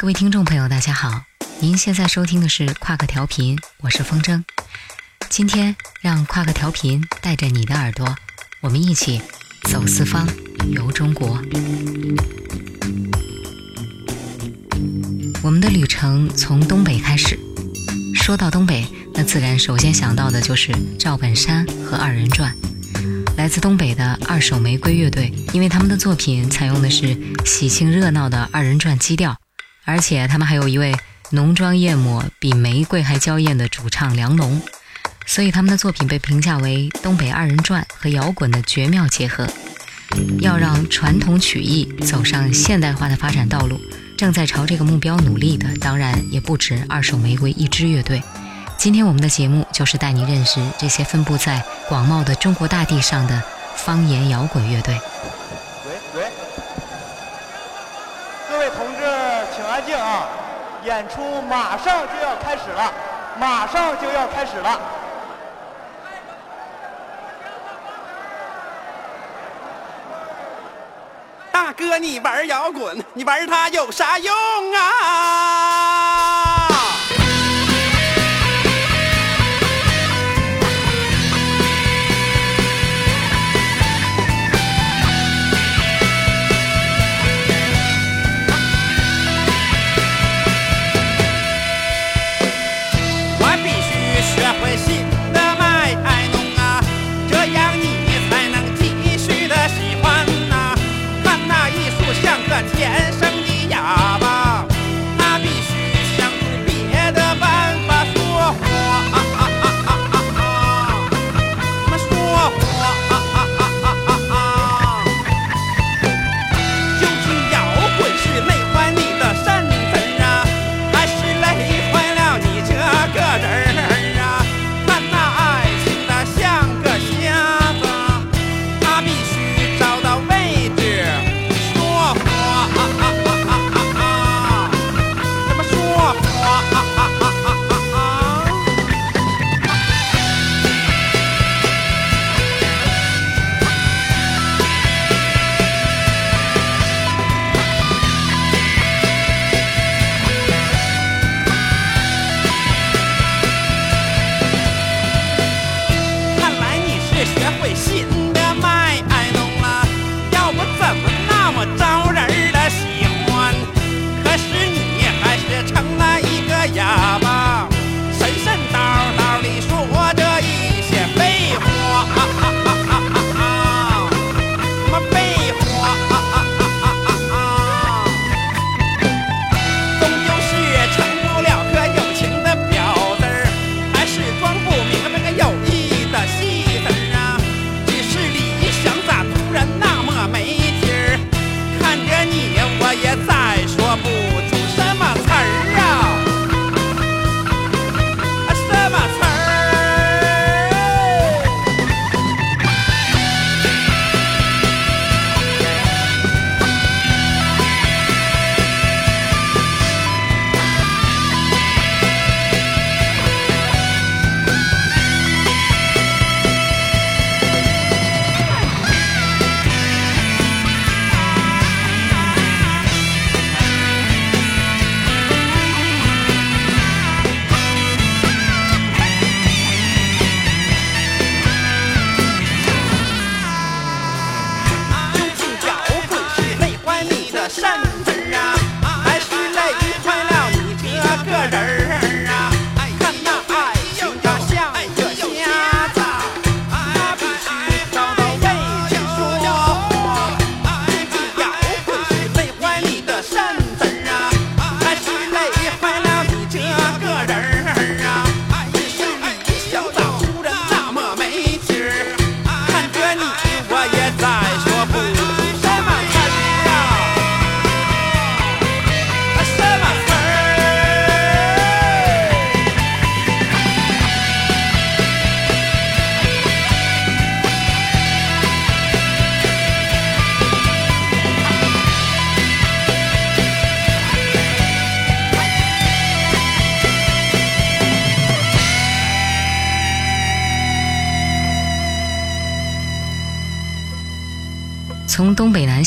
各位听众朋友，大家好，您现在收听的是跨克调频，我是风筝。今天让跨克调频带着你的耳朵，我们一起走四方，游中国。我们的旅程从东北开始。说到东北，那自然首先想到的就是赵本山和二人转。来自东北的二手玫瑰乐队，因为他们的作品采用的是喜庆热闹的二人转基调。而且他们还有一位浓妆艳抹、比玫瑰还娇艳的主唱梁龙，所以他们的作品被评价为东北二人转和摇滚的绝妙结合。要让传统曲艺走上现代化的发展道路，正在朝这个目标努力的，当然也不止二手玫瑰一支乐队。今天我们的节目就是带你认识这些分布在广袤的中国大地上的方言摇滚乐队。演出马上就要开始了，马上就要开始了。大哥，你玩摇滚，你玩它有啥用啊？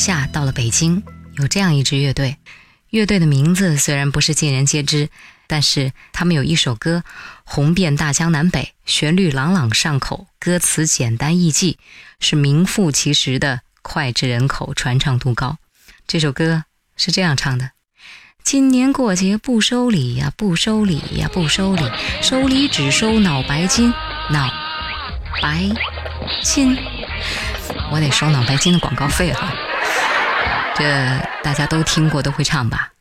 下到了北京，有这样一支乐队，乐队的名字虽然不是尽人皆知，但是他们有一首歌红遍大江南北，旋律朗朗上口，歌词简单易记，是名副其实的脍炙人口，传唱度高。这首歌是这样唱的：今年过节不收礼呀，不收礼呀，不收礼，收礼只收脑白金，脑白金。我得收脑白金的广告费了。这大家都听过，都会唱吧？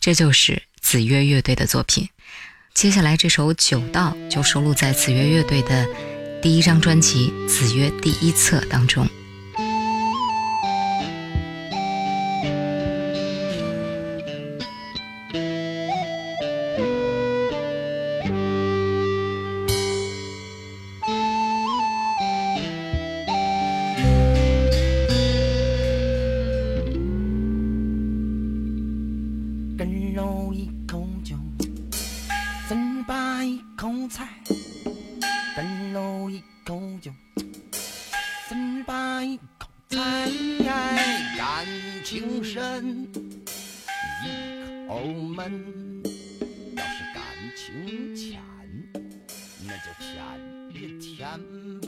这就是子曰乐队的作品。接下来这首《酒道》就收录在子曰乐队的第一张专辑《子曰第一册》当中。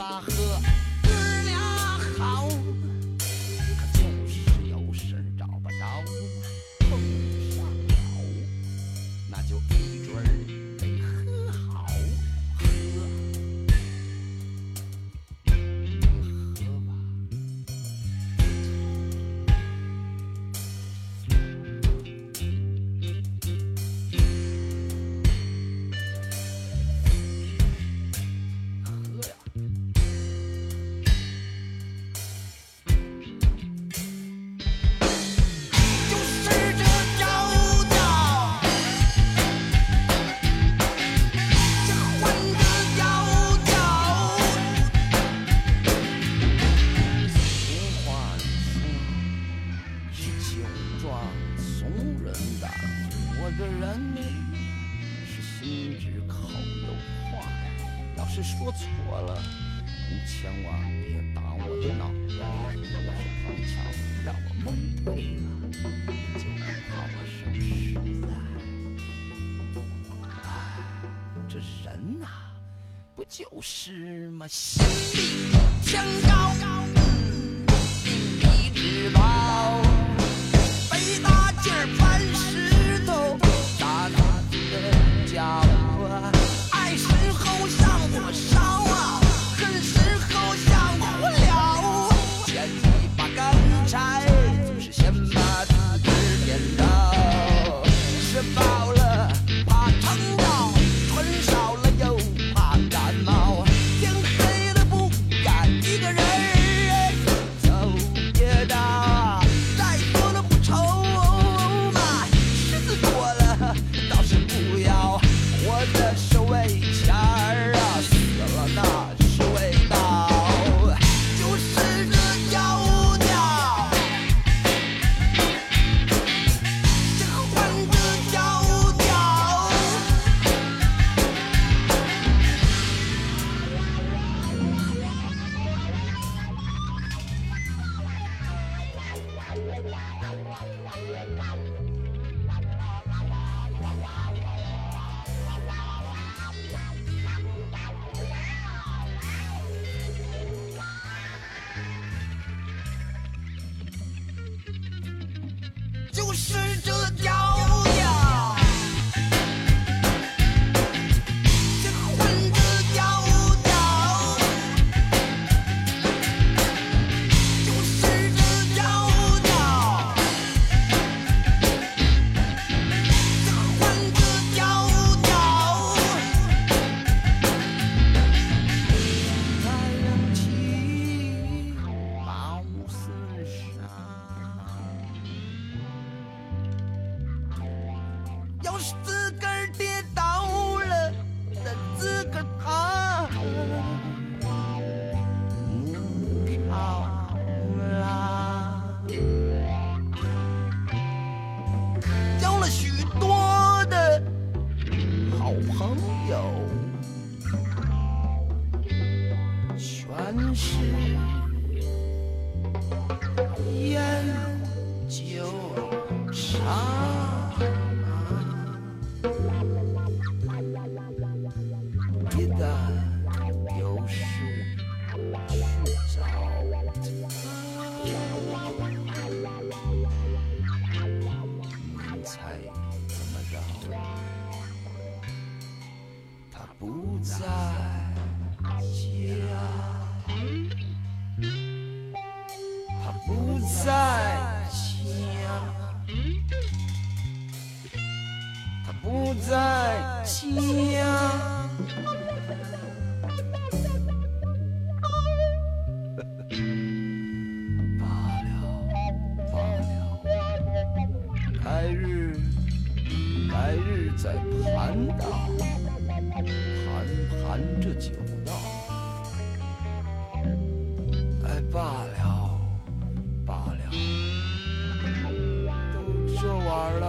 哥俩好是说错了，你千万别打我的脑袋，要是放枪让我蒙对了，你就能把我生实在。这人呐、不就是吗？心比天高。玩了，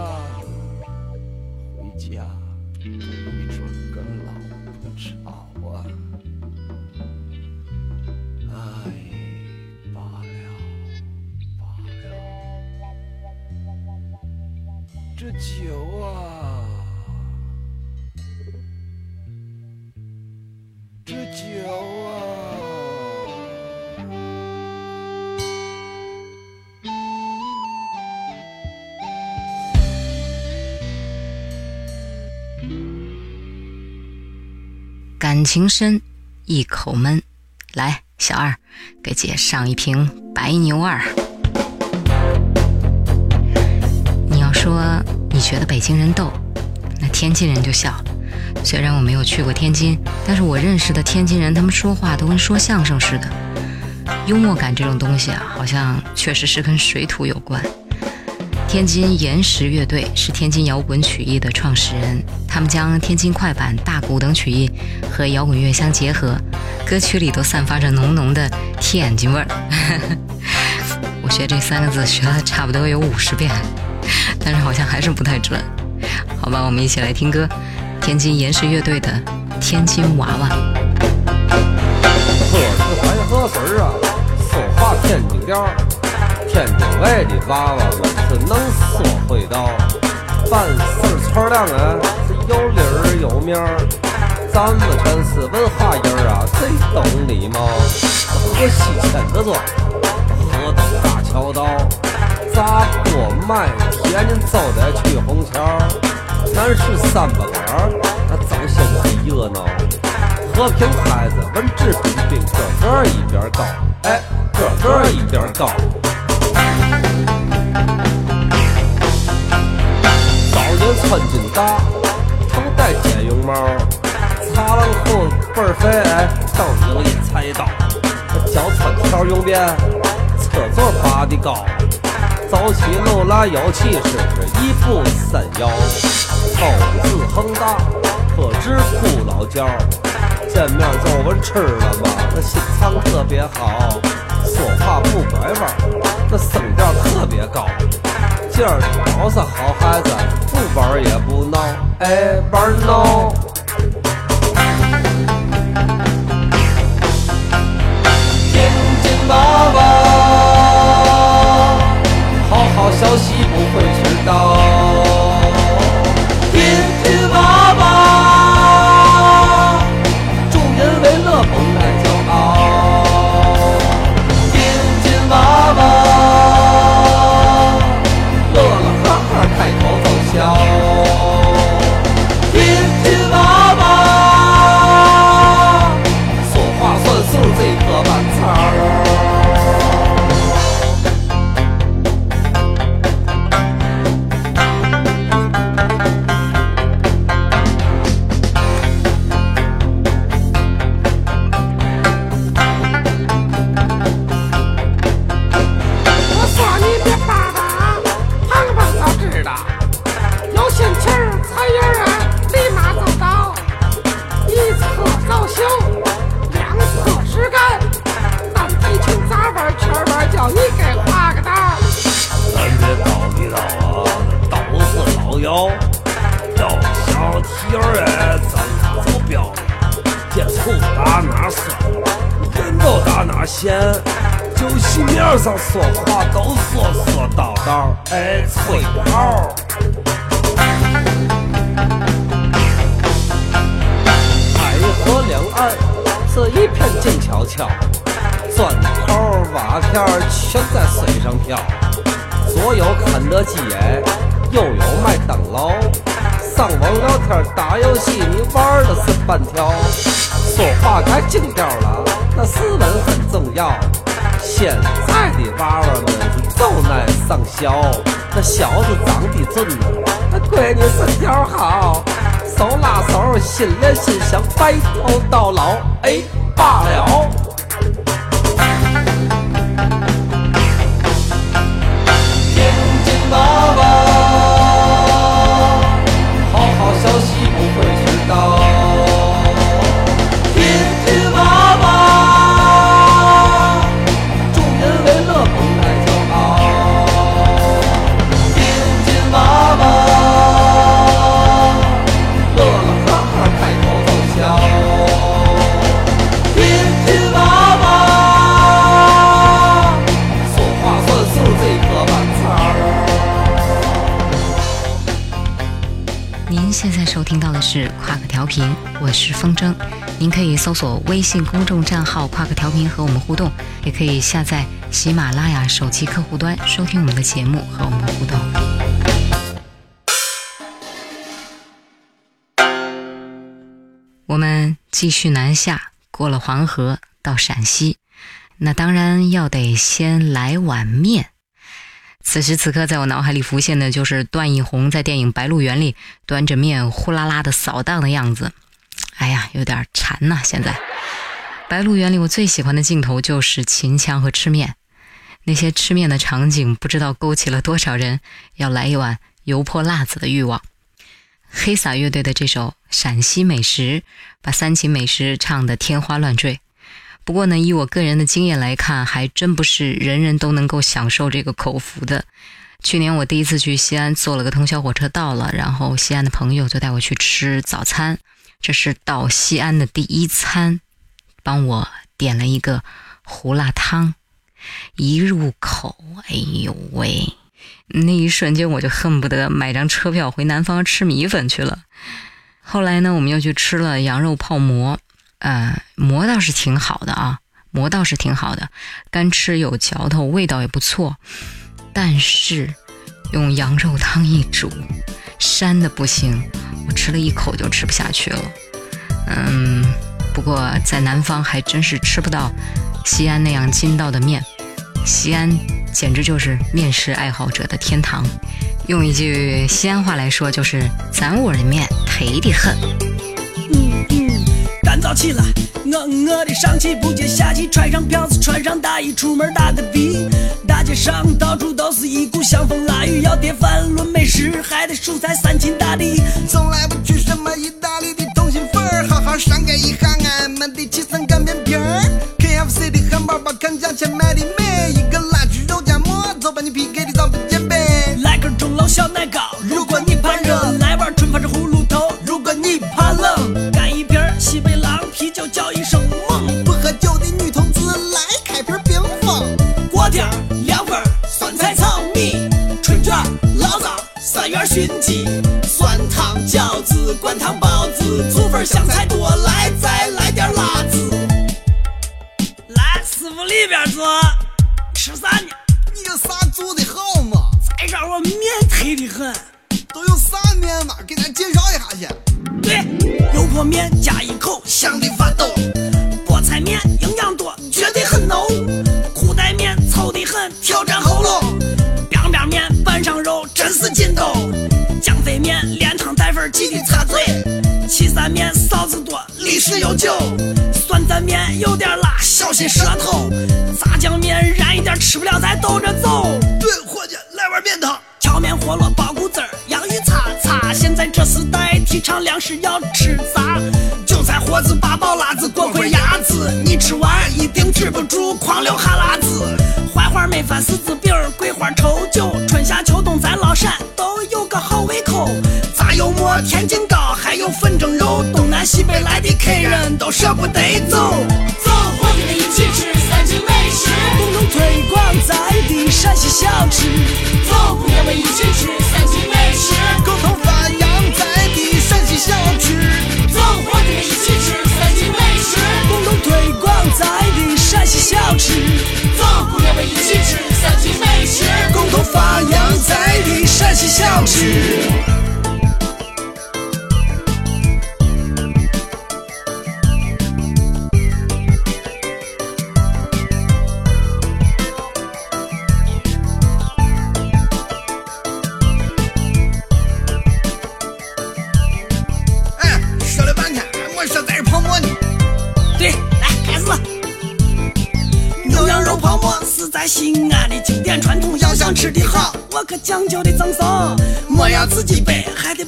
回家没准跟老婆吵啊。哎，罢了，罢了。这酒啊，情深，一口闷。来，小二，给姐上一瓶白牛二。你要说你觉得北京人逗，那天津人就笑了。虽然我没有去过天津，但是我认识的天津人，他们说话都跟说相声似的。幽默感这种东西啊，好像确实是跟水土有关。天津岩石乐队是天津摇滚曲艺的创始人，他们将天津快板、大鼓等曲艺和摇滚乐相结合，歌曲里都散发着浓浓的天津味儿。我学这三个字学了差不多有五十遍，但是好像还是不太准。好吧，我们一起来听歌，天津岩石乐队的《天津娃娃》。喝是白河水儿啊，说话天津调儿。天津卫的娃娃们是能说会道，办事儿穿亮啊，是有理儿有面儿。咱们全是文化人儿啊，最懂礼貌。河西千子庄，河东大桥道，砸锅卖铁您就得去虹桥。南市三八杆儿，那早先最热闹。和平孩子文质彬彬，个个一边高，哎，个个一边高。年穿金戴，头戴尖绒帽，擦浪裤倍儿肥，哎，手里有一菜刀，脚穿条绒鞭，车座拔的高，走起路来有气势，一步三摇，口字横大，特指顾老焦。见面就问吃了吗？那心肠特别好，说话不拐弯，那声调特别高。今儿老是好孩子，不玩也不闹，哎，玩闹。天津娃娃，好好消息不会迟到。上说话都说说叨叨，哎，吹泡。海河两岸是一片静悄悄，砖头瓦片全在水上漂。左有肯德基，右有麦当劳。上网聊天打游戏，你玩的是半条。说话该精调了，那斯文很重要。现在的娃娃们是都爱上小，那小子长得俊，那闺女身条好，手拉手，心连心，想白头到老。哎，罢了。是风筝。您可以搜索微信公众账号“夸克调频”和我们互动，也可以下载喜马拉雅手机客户端收听我们的节目和我们互动。我们继续南下，过了黄河到陕西，那当然要得先来碗面。此时此刻，在我脑海里浮现的就是段奕宏在电影《白鹿原》里端着面呼啦啦的扫荡的样子。哎呀，有点馋呐、现在，《白鹿原》里我最喜欢的镜头就是秦腔和吃面，那些吃面的场景，不知道勾起了多少人要来一碗油泼辣子的欲望。黑撒乐队的这首《陕西美食》，把三秦美食唱得天花乱坠。不过呢，以我个人的经验来看，还真不是人人都能够享受这个口福的。去年我第一次去西安，坐了个通宵火车到了，然后西安的朋友就带我去吃早餐，这是到西安的第一餐，帮我点了一个胡辣汤，一入口，哎呦喂！那一瞬间我就恨不得买张车票回南方吃米粉去了。后来呢，我们又去吃了羊肉泡馍，呃，馍倒是挺好的啊，馍倒是挺好的，干吃有嚼头，味道也不错。但是用羊肉汤一煮，膻的不行，我吃了一口就吃不下去了。嗯，不过在南方还真是吃不到西安那样筋道的面，西安简直就是面食爱好者的天堂。用一句西安话来说，就是咱窝的面忒的很。干燥起来，我饿的上气不接下气，穿上票子，穿上大衣，出门打个的。大街上到处都是一股香风腊雨，要叠饭论美食，还得数在三秦大地。从来不去什么意大利的通心粉，好好上盖一下俺们的七层擀面皮。KFC 的汉堡包，看价钱买的美，熏鸡、酸汤饺子、灌汤包子、醋粉香菜多，来岐山面臊子多，历史悠久。酸蘸面有点辣，小心舌头。炸酱面燃一点，吃不了再兜着走。对，伙计，来碗面汤。荞面饸饹包谷子，洋芋擦擦。现在这时代提倡粮食要吃杂，韭菜盒子、八宝辣子、锅盔鸭子，你吃完一定止不住狂流哈喇子。槐花焖饭、柿子饼、桂花稠酒，春夏秋冬咱老陕都有个好胃口。炸油馍、天津粉蒸肉东南西北来的客人都舍不得走。走，伙计们一起吃三秦美食，共同推广咱的陕西小吃。走，姑娘们一起吃三秦美食，共同发扬咱的陕西小吃。走，伙计们一起吃三秦美食，共同推广咱的陕西小吃。走，姑娘们一起吃三秦美食，共同发扬咱的陕西小吃。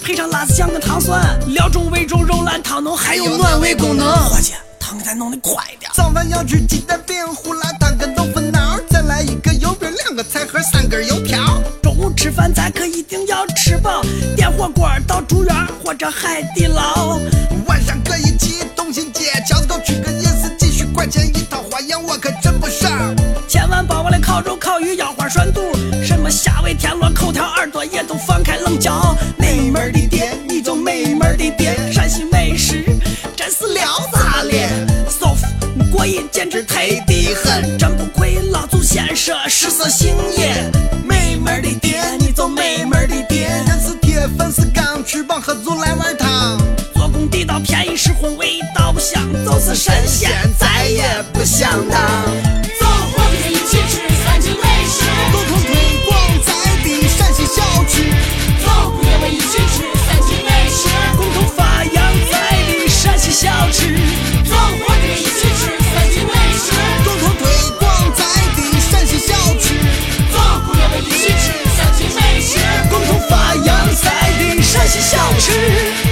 配上辣子酱跟糖蒜，料中味中，肉烂汤浓，还有暖胃功能。伙计，汤给咱弄的快点。早饭要吃鸡蛋饼、胡辣汤跟豆腐脑，再来一个油饼，两个菜盒，三根油条。中午吃饭咱可一定要吃饱，点火锅到竹园或者海底捞。晚上可以去东新街，桥子沟吃个夜市，几十块钱一套，花样我可真不少。千万别忘了烤肉、烤鱼、腰花涮肚，什么虾尾、田螺、口条、耳朵也都放开冷嚼。美门的店，你就美门的店，陕西美食真是撩炸脸，舒服过瘾，简直忒的很，真不愧老祖先说食色性也。美门的店，你就美门的店，人是铁，粉是钢，吃饱喝足来碗汤。做工地道，便宜实惠，味道不香，就是神仙再也不想当。痴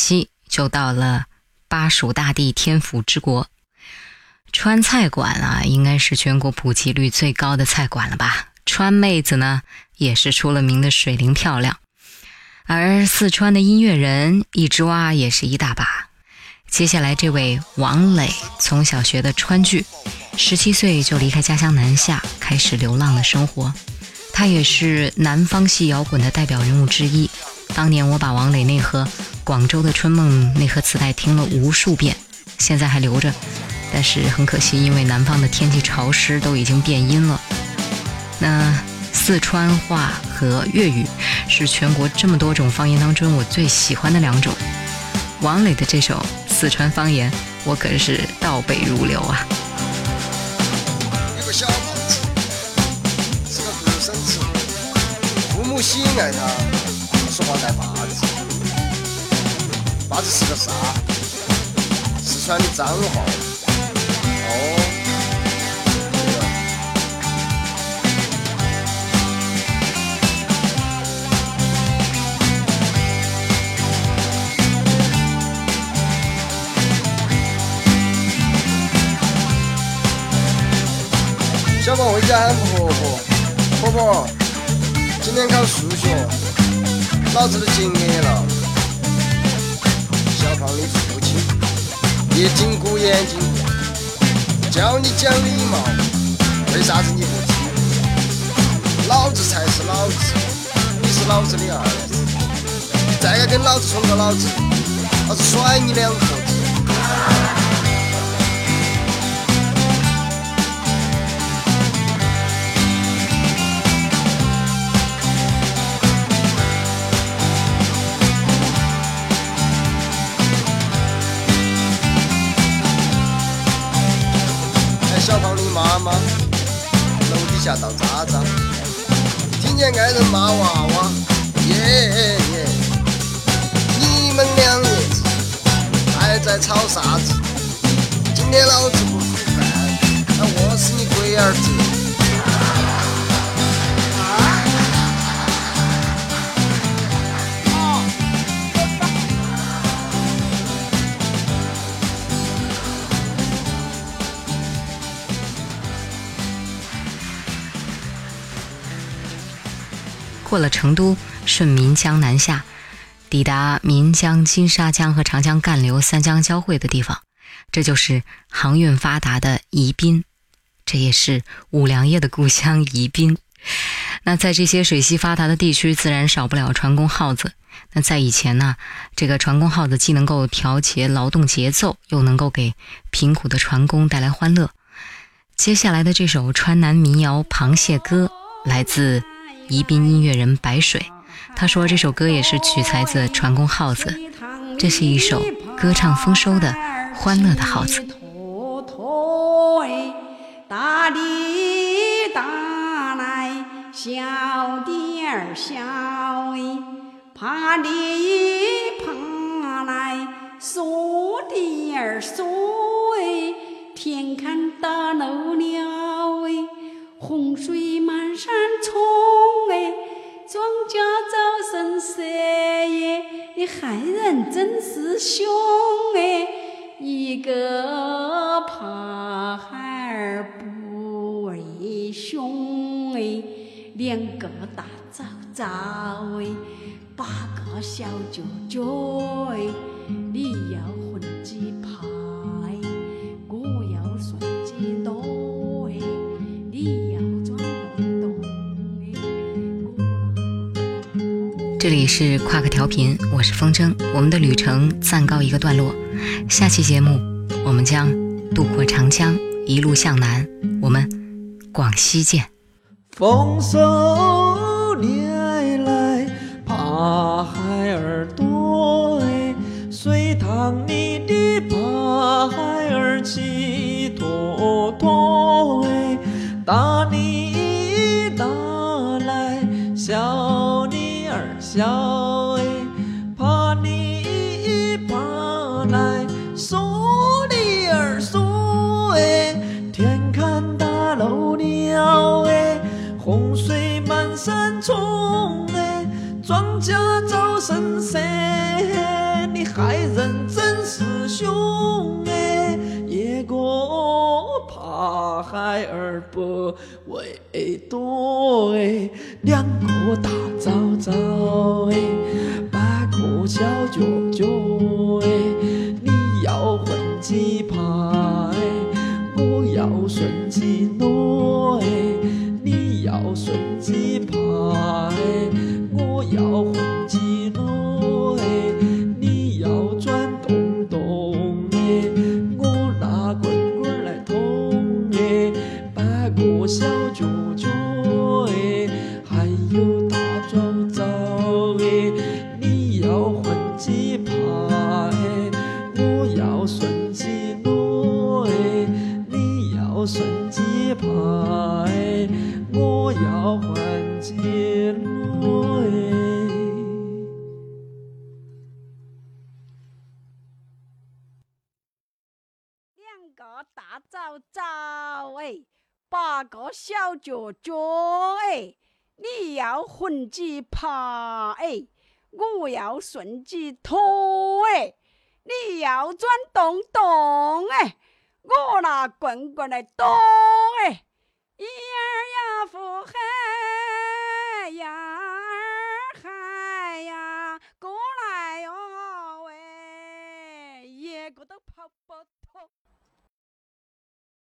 西，就到了巴蜀大地天府之国。川菜馆啊，应该是全国普及率最高的菜馆了吧？川妹子呢，也是出了名的水灵漂亮。而四川的音乐人一只蛙也是一大把。接下来这位王磊，从小学的川剧，十七岁就离开家乡南下，开始流浪的生活。他也是南方系摇滚的代表人物之一。当年我把王磊那盒广州的春梦那盒磁带听了无数遍，现在还留着。但是很可惜，因为南方的天气潮湿，都已经变音了。那四川话和粤语是全国这么多种方言当中我最喜欢的两种。王磊的这首四川方言，我可是倒背如流啊！有个小胖子是个独生子，父母喜爱他，说话带把子。把子是个啥？四川的脏话。哦，对了。小宝回家喊婆婆，婆婆，今天考数学，老子都结业了。小胖的父亲一紧箍眼睛，教你讲礼貌，为啥子你不听？老子才是老子，你是老子的儿子，再敢跟老子冲个老子，老子甩你两坨楼底下倒渣渣，听见爱人骂娃娃，耶耶，你们两爷子还在吵啥子？今天老子不煮饭，那我是你龟儿子。过了成都，顺岷江南下，抵达岷江、金沙江和长江干流三江交汇的地方，这就是航运发达的宜宾，这也是五粮液的故乡宜宾。那在这些水系发达的地区，自然少不了船工号子。那在以前呢，这个船工号子既能够调节劳动节奏，又能够给贫苦的船工带来欢乐。接下来的这首川南民谣《螃蟹歌》来自宜宾音乐人白水，他说这首歌也是取材自船工号子，这是一首歌唱丰收的欢乐的号子。大里大来，小弟儿小哎，爬里爬来，嗦弟儿嗦哎，天看大漏了哎，洪水满山冲哎，庄稼早生色耶，你害人真是凶哎，一个怕孩儿不为凶哎，两个大枣枣哎，八个小脚脚哎，你要混几排，这里是夸克调频，我是风筝。我们的旅程暂告一个段落，下期节目我们将渡过长江，一路向南，我们广西见。丰收年我打八个小脚脚哎，你要混几爬哎，我要顺几拖哎，你要转动动哎，我拿棍棍来咚哎，一儿呀呼嘿呀儿嗨呀，过来哟喂，一个都跑不脱。